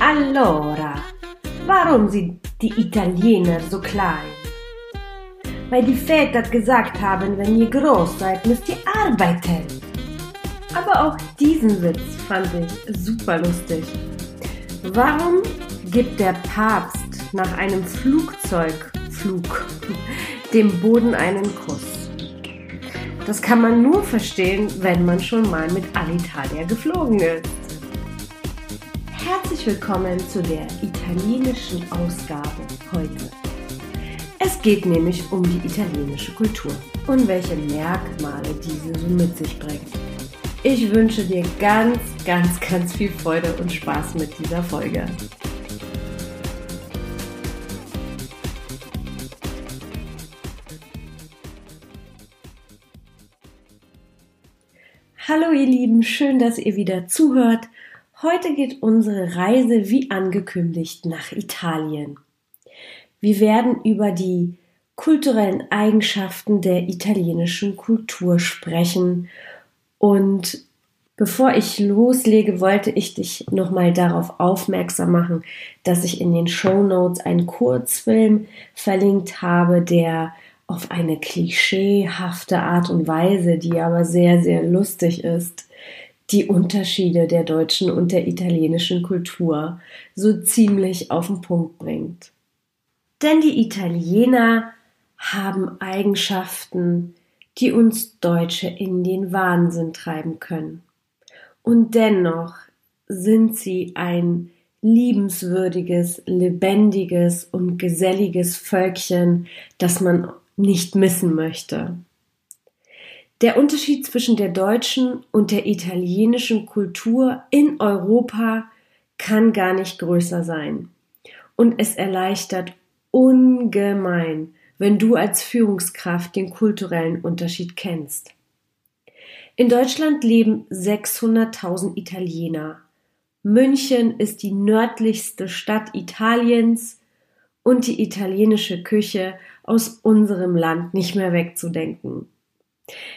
Allora, warum sind die Italiener so klein? Weil die Väter gesagt haben, wenn ihr groß seid, müsst ihr arbeiten. Aber auch diesen Witz fand ich super lustig. Warum gibt der Papst nach einem Flugzeugflug dem Boden einen Kuss? Das kann man nur verstehen, wenn man schon mal mit Alitalia geflogen ist. Herzlich willkommen zu der italienischen Ausgabe heute. Es geht nämlich um die italienische Kultur und welche Merkmale diese so mit sich bringt. Ich wünsche dir ganz, ganz, ganz viel Freude und Spaß mit dieser Folge. Hallo ihr Lieben, schön, dass ihr wieder zuhört. Heute geht unsere Reise wie angekündigt nach Italien. Wir werden über die kulturellen Eigenschaften der italienischen Kultur sprechen und bevor ich loslege, wollte ich dich nochmal darauf aufmerksam machen, dass ich in den Show Notes einen Kurzfilm verlinkt habe, der auf eine klischeehafte Art und Weise, die aber sehr, sehr lustig ist, die Unterschiede der deutschen und der italienischen Kultur so ziemlich auf den Punkt bringt. Denn die Italiener haben Eigenschaften, die uns Deutsche in den Wahnsinn treiben können. Und dennoch sind sie ein liebenswürdiges, lebendiges und geselliges Völkchen, das man nicht missen möchte. Der Unterschied zwischen der deutschen und der italienischen Kultur in Europa kann gar nicht größer sein. Und es erleichtert ungemein, wenn du als Führungskraft den kulturellen Unterschied kennst. In Deutschland leben 600.000 Italiener. München ist die nördlichste Stadt Italiens und die italienische Küche aus unserem Land nicht mehr wegzudenken.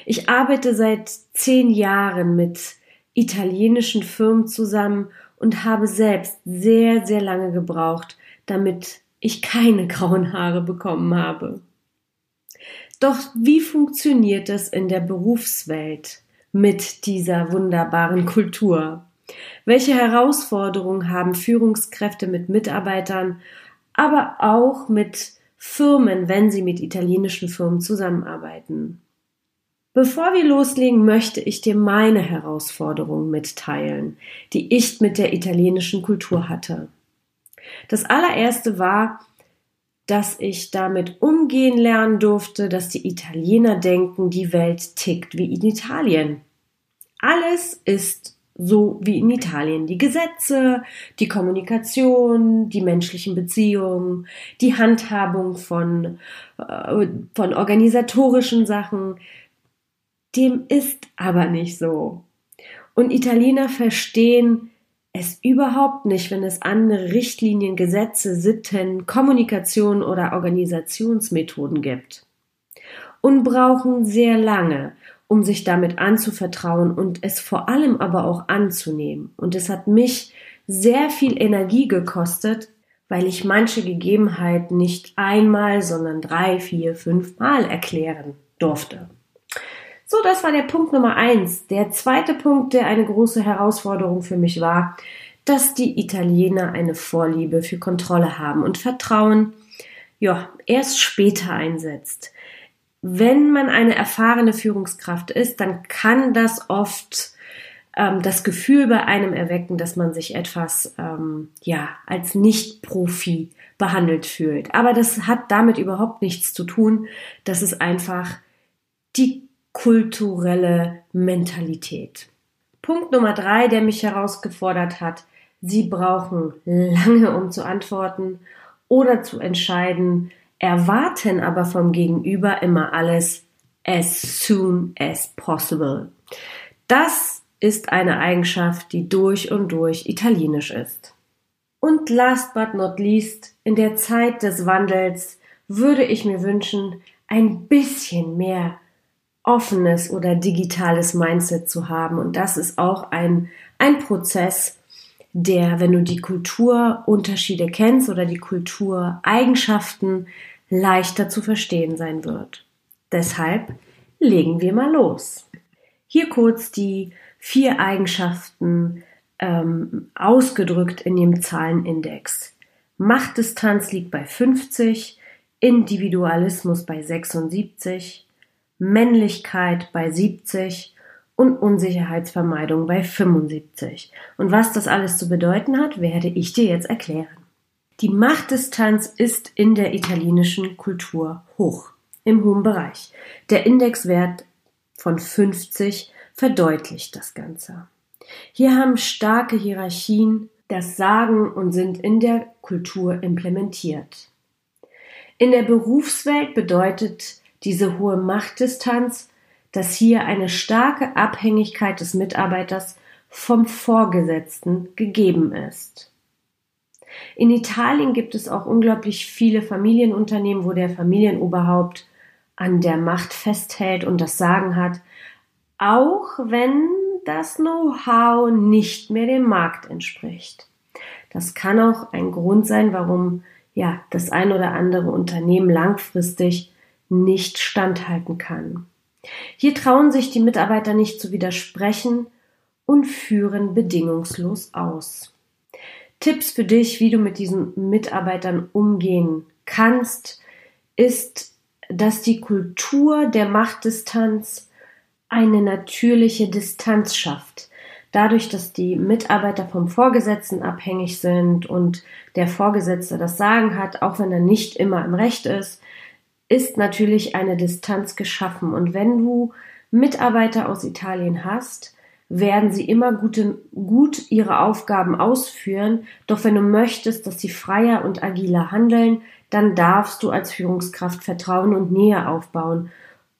Ich arbeite seit zehn Jahren mit italienischen Firmen zusammen und habe selbst sehr, sehr lange gebraucht, damit ich keine grauen Haare bekommen habe. Doch wie funktioniert es in der Berufswelt mit dieser wunderbaren Kultur? Welche Herausforderungen haben Führungskräfte mit Mitarbeitern, aber auch mit Firmen, wenn sie mit italienischen Firmen zusammenarbeiten? Bevor wir loslegen, möchte ich dir meine Herausforderungen mitteilen, die ich mit der italienischen Kultur hatte. Das allererste war, dass ich damit umgehen lernen durfte, dass die Italiener denken, die Welt tickt wie in Italien. Alles ist so wie in Italien. Die Gesetze, die Kommunikation, die menschlichen Beziehungen, die Handhabung von, äh, von organisatorischen Sachen, dem ist aber nicht so. Und Italiener verstehen es überhaupt nicht, wenn es andere Richtlinien, Gesetze, Sitten, Kommunikation oder Organisationsmethoden gibt. Und brauchen sehr lange, um sich damit anzuvertrauen und es vor allem aber auch anzunehmen. Und es hat mich sehr viel Energie gekostet, weil ich manche Gegebenheiten nicht einmal, sondern drei, vier, fünf Mal erklären durfte. So, das war der Punkt Nummer eins. Der zweite Punkt, der eine große Herausforderung für mich war, dass die Italiener eine Vorliebe für Kontrolle haben und Vertrauen, ja, erst später einsetzt. Wenn man eine erfahrene Führungskraft ist, dann kann das oft ähm, das Gefühl bei einem erwecken, dass man sich etwas, ähm, ja, als Nicht-Profi behandelt fühlt. Aber das hat damit überhaupt nichts zu tun. Das ist einfach die kulturelle Mentalität. Punkt Nummer drei, der mich herausgefordert hat, Sie brauchen lange, um zu antworten oder zu entscheiden, erwarten aber vom Gegenüber immer alles as soon as possible. Das ist eine Eigenschaft, die durch und durch italienisch ist. Und last but not least, in der Zeit des Wandels würde ich mir wünschen, ein bisschen mehr offenes oder digitales Mindset zu haben. Und das ist auch ein, ein Prozess, der, wenn du die Kulturunterschiede kennst oder die Kultureigenschaften, leichter zu verstehen sein wird. Deshalb legen wir mal los. Hier kurz die vier Eigenschaften ähm, ausgedrückt in dem Zahlenindex. Machtdistanz liegt bei 50, Individualismus bei 76, Männlichkeit bei 70 und Unsicherheitsvermeidung bei 75. Und was das alles zu bedeuten hat, werde ich dir jetzt erklären. Die Machtdistanz ist in der italienischen Kultur hoch, im hohen Bereich. Der Indexwert von 50 verdeutlicht das Ganze. Hier haben starke Hierarchien das Sagen und sind in der Kultur implementiert. In der Berufswelt bedeutet diese hohe Machtdistanz, dass hier eine starke Abhängigkeit des Mitarbeiters vom Vorgesetzten gegeben ist. In Italien gibt es auch unglaublich viele Familienunternehmen, wo der Familienoberhaupt an der Macht festhält und das Sagen hat, auch wenn das Know-how nicht mehr dem Markt entspricht. Das kann auch ein Grund sein, warum ja das ein oder andere Unternehmen langfristig nicht standhalten kann. Hier trauen sich die Mitarbeiter nicht zu widersprechen und führen bedingungslos aus. Tipps für dich, wie du mit diesen Mitarbeitern umgehen kannst, ist, dass die Kultur der Machtdistanz eine natürliche Distanz schafft. Dadurch, dass die Mitarbeiter vom Vorgesetzten abhängig sind und der Vorgesetzte das Sagen hat, auch wenn er nicht immer im Recht ist, ist natürlich eine Distanz geschaffen. Und wenn du Mitarbeiter aus Italien hast, werden sie immer gute, gut ihre Aufgaben ausführen. Doch wenn du möchtest, dass sie freier und agiler handeln, dann darfst du als Führungskraft Vertrauen und Nähe aufbauen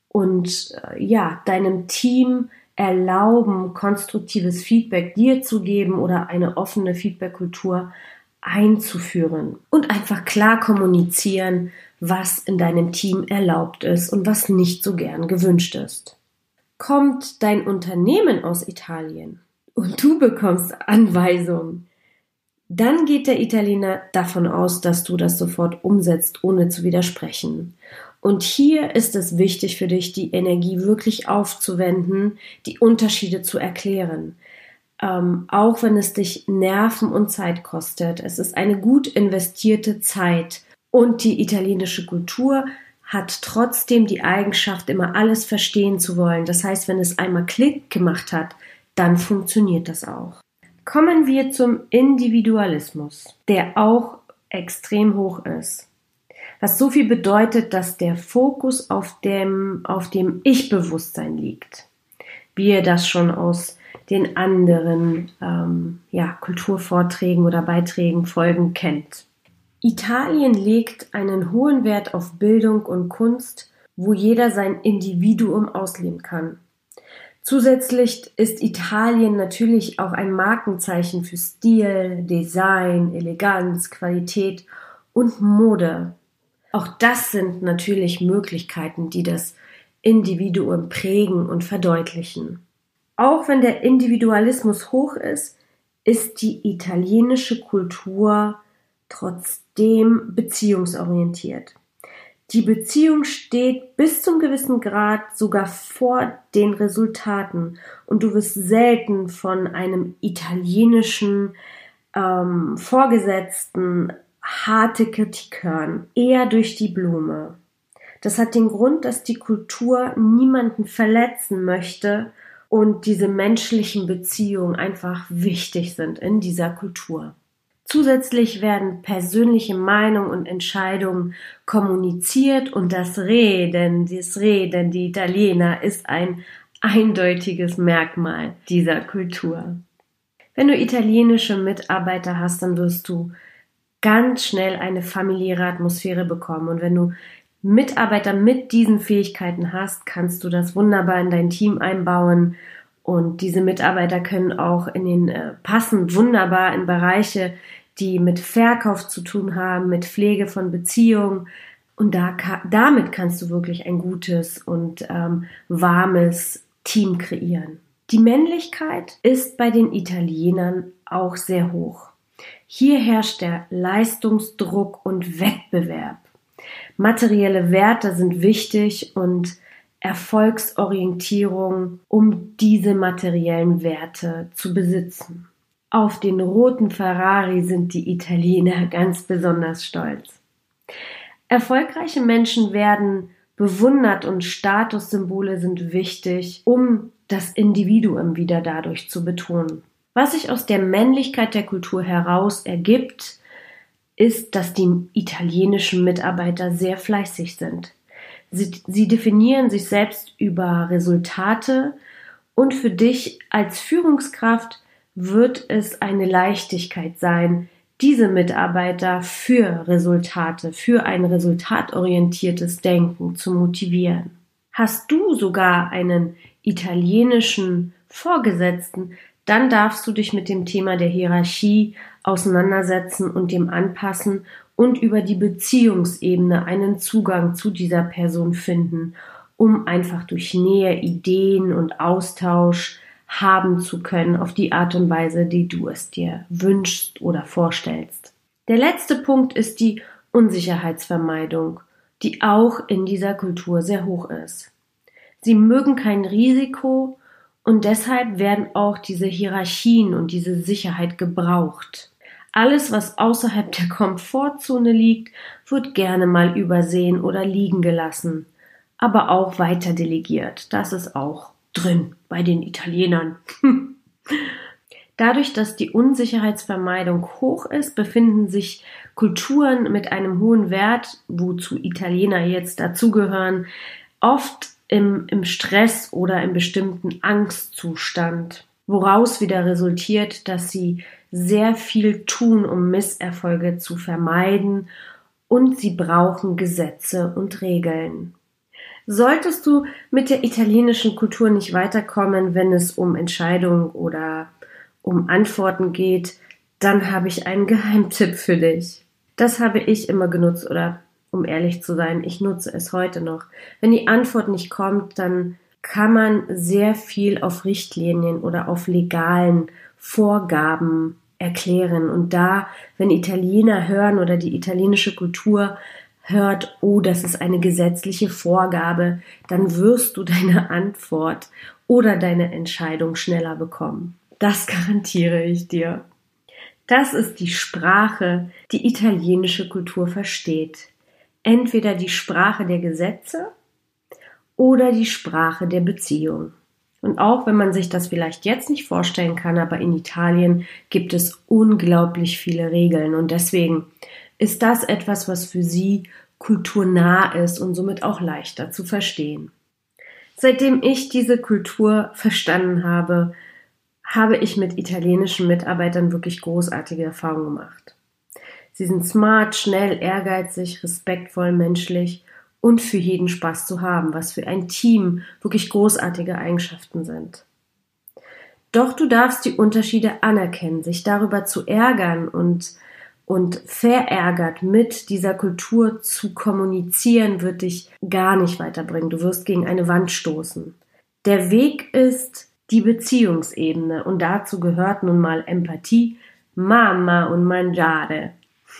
und äh, ja, deinem Team erlauben, konstruktives Feedback dir zu geben oder eine offene Feedbackkultur einzuführen und einfach klar kommunizieren, was in deinem Team erlaubt ist und was nicht so gern gewünscht ist. Kommt dein Unternehmen aus Italien und du bekommst Anweisungen, dann geht der Italiener davon aus, dass du das sofort umsetzt, ohne zu widersprechen. Und hier ist es wichtig für dich, die Energie wirklich aufzuwenden, die Unterschiede zu erklären. Ähm, auch wenn es dich Nerven und Zeit kostet. Es ist eine gut investierte Zeit, und die italienische Kultur hat trotzdem die Eigenschaft, immer alles verstehen zu wollen. Das heißt, wenn es einmal Klick gemacht hat, dann funktioniert das auch. Kommen wir zum Individualismus, der auch extrem hoch ist. Was so viel bedeutet, dass der Fokus auf dem, auf dem Ich-Bewusstsein liegt. Wie ihr das schon aus den anderen ähm, ja, Kulturvorträgen oder Beiträgen, Folgen kennt. Italien legt einen hohen Wert auf Bildung und Kunst, wo jeder sein Individuum ausleben kann. Zusätzlich ist Italien natürlich auch ein Markenzeichen für Stil, Design, Eleganz, Qualität und Mode. Auch das sind natürlich Möglichkeiten, die das Individuum prägen und verdeutlichen. Auch wenn der Individualismus hoch ist, ist die italienische Kultur trotzdem beziehungsorientiert. Die Beziehung steht bis zum gewissen Grad sogar vor den Resultaten und du wirst selten von einem italienischen ähm, Vorgesetzten harte Kritik hören, eher durch die Blume. Das hat den Grund, dass die Kultur niemanden verletzen möchte und diese menschlichen Beziehungen einfach wichtig sind in dieser Kultur. Zusätzlich werden persönliche Meinungen und Entscheidungen kommuniziert und das Reden, das Reden, die Italiener ist ein eindeutiges Merkmal dieser Kultur. Wenn du italienische Mitarbeiter hast, dann wirst du ganz schnell eine familiäre Atmosphäre bekommen und wenn du Mitarbeiter mit diesen Fähigkeiten hast, kannst du das wunderbar in dein Team einbauen und diese Mitarbeiter können auch in den äh, passen wunderbar in Bereiche, die mit Verkauf zu tun haben, mit Pflege von Beziehungen Und da, damit kannst du wirklich ein gutes und ähm, warmes Team kreieren. Die Männlichkeit ist bei den Italienern auch sehr hoch. Hier herrscht der Leistungsdruck und Wettbewerb. Materielle Werte sind wichtig und Erfolgsorientierung, um diese materiellen Werte zu besitzen. Auf den roten Ferrari sind die Italiener ganz besonders stolz. Erfolgreiche Menschen werden bewundert und Statussymbole sind wichtig, um das Individuum wieder dadurch zu betonen. Was sich aus der Männlichkeit der Kultur heraus ergibt, ist, dass die italienischen Mitarbeiter sehr fleißig sind. Sie, sie definieren sich selbst über Resultate und für dich als Führungskraft wird es eine Leichtigkeit sein, diese Mitarbeiter für Resultate, für ein resultatorientiertes Denken zu motivieren. Hast du sogar einen italienischen Vorgesetzten, dann darfst du dich mit dem Thema der Hierarchie auseinandersetzen und dem anpassen und über die Beziehungsebene einen Zugang zu dieser Person finden, um einfach durch Nähe, Ideen und Austausch haben zu können auf die Art und Weise, die du es dir wünschst oder vorstellst. Der letzte Punkt ist die Unsicherheitsvermeidung, die auch in dieser Kultur sehr hoch ist. Sie mögen kein Risiko und deshalb werden auch diese Hierarchien und diese Sicherheit gebraucht. Alles, was außerhalb der Komfortzone liegt, wird gerne mal übersehen oder liegen gelassen, aber auch weiter delegiert. Das ist auch drin bei den Italienern. Dadurch, dass die Unsicherheitsvermeidung hoch ist, befinden sich Kulturen mit einem hohen Wert, wozu Italiener jetzt dazugehören, oft im, im Stress oder im bestimmten Angstzustand, woraus wieder resultiert, dass sie sehr viel tun, um Misserfolge zu vermeiden und sie brauchen Gesetze und Regeln. Solltest du mit der italienischen Kultur nicht weiterkommen, wenn es um Entscheidungen oder um Antworten geht, dann habe ich einen Geheimtipp für dich. Das habe ich immer genutzt oder um ehrlich zu sein, ich nutze es heute noch. Wenn die Antwort nicht kommt, dann kann man sehr viel auf Richtlinien oder auf legalen Vorgaben erklären. Und da, wenn Italiener hören oder die italienische Kultur hört, oh, das ist eine gesetzliche Vorgabe, dann wirst du deine Antwort oder deine Entscheidung schneller bekommen. Das garantiere ich dir. Das ist die Sprache, die italienische Kultur versteht. Entweder die Sprache der Gesetze oder die Sprache der Beziehung. Und auch wenn man sich das vielleicht jetzt nicht vorstellen kann, aber in Italien gibt es unglaublich viele Regeln und deswegen ist das etwas, was für sie kulturnah ist und somit auch leichter zu verstehen. Seitdem ich diese Kultur verstanden habe, habe ich mit italienischen Mitarbeitern wirklich großartige Erfahrungen gemacht. Sie sind smart, schnell, ehrgeizig, respektvoll, menschlich und für jeden Spaß zu haben, was für ein Team wirklich großartige Eigenschaften sind. Doch du darfst die Unterschiede anerkennen, sich darüber zu ärgern und und verärgert mit dieser Kultur zu kommunizieren, wird dich gar nicht weiterbringen. Du wirst gegen eine Wand stoßen. Der Weg ist die Beziehungsebene und dazu gehört nun mal Empathie, Mama und Mangiare.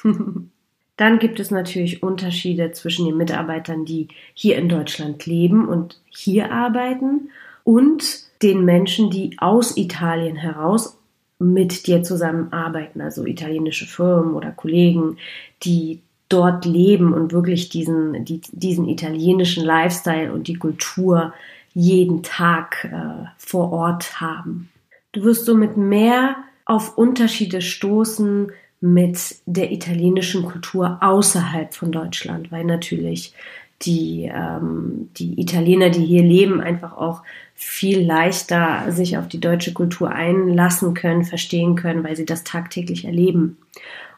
Dann gibt es natürlich Unterschiede zwischen den Mitarbeitern, die hier in Deutschland leben und hier arbeiten und den Menschen, die aus Italien heraus mit dir zusammenarbeiten, also italienische Firmen oder Kollegen, die dort leben und wirklich diesen, die, diesen italienischen Lifestyle und die Kultur jeden Tag äh, vor Ort haben. Du wirst somit mehr auf Unterschiede stoßen mit der italienischen Kultur außerhalb von Deutschland, weil natürlich die, ähm, die Italiener, die hier leben, einfach auch viel leichter sich auf die deutsche Kultur einlassen können, verstehen können, weil sie das tagtäglich erleben.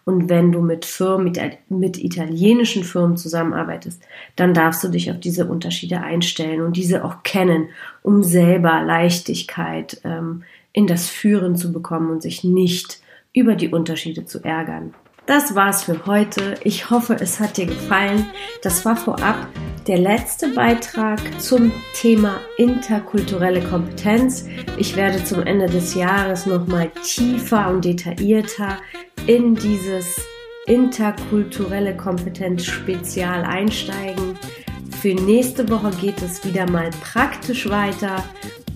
Und wenn du mit Firmen, mit, mit italienischen Firmen zusammenarbeitest, dann darfst du dich auf diese Unterschiede einstellen und diese auch kennen, um selber Leichtigkeit ähm, in das Führen zu bekommen und sich nicht über die Unterschiede zu ärgern. das war's für heute. Ich hoffe, es hat dir gefallen. Das war vorab der letzte Beitrag zum Thema interkulturelle Kompetenz. Ich werde zum Ende des Jahres nochmal tiefer und detaillierter in dieses interkulturelle Kompetenz Spezial einsteigen. Für nächste Woche geht es wieder mal praktisch weiter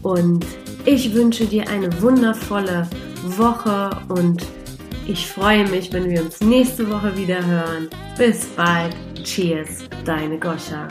und ich wünsche dir eine wundervolle Woche und ich freue mich, wenn wir uns nächste Woche wieder hören. Bis bald. Cheers, deine Goscha.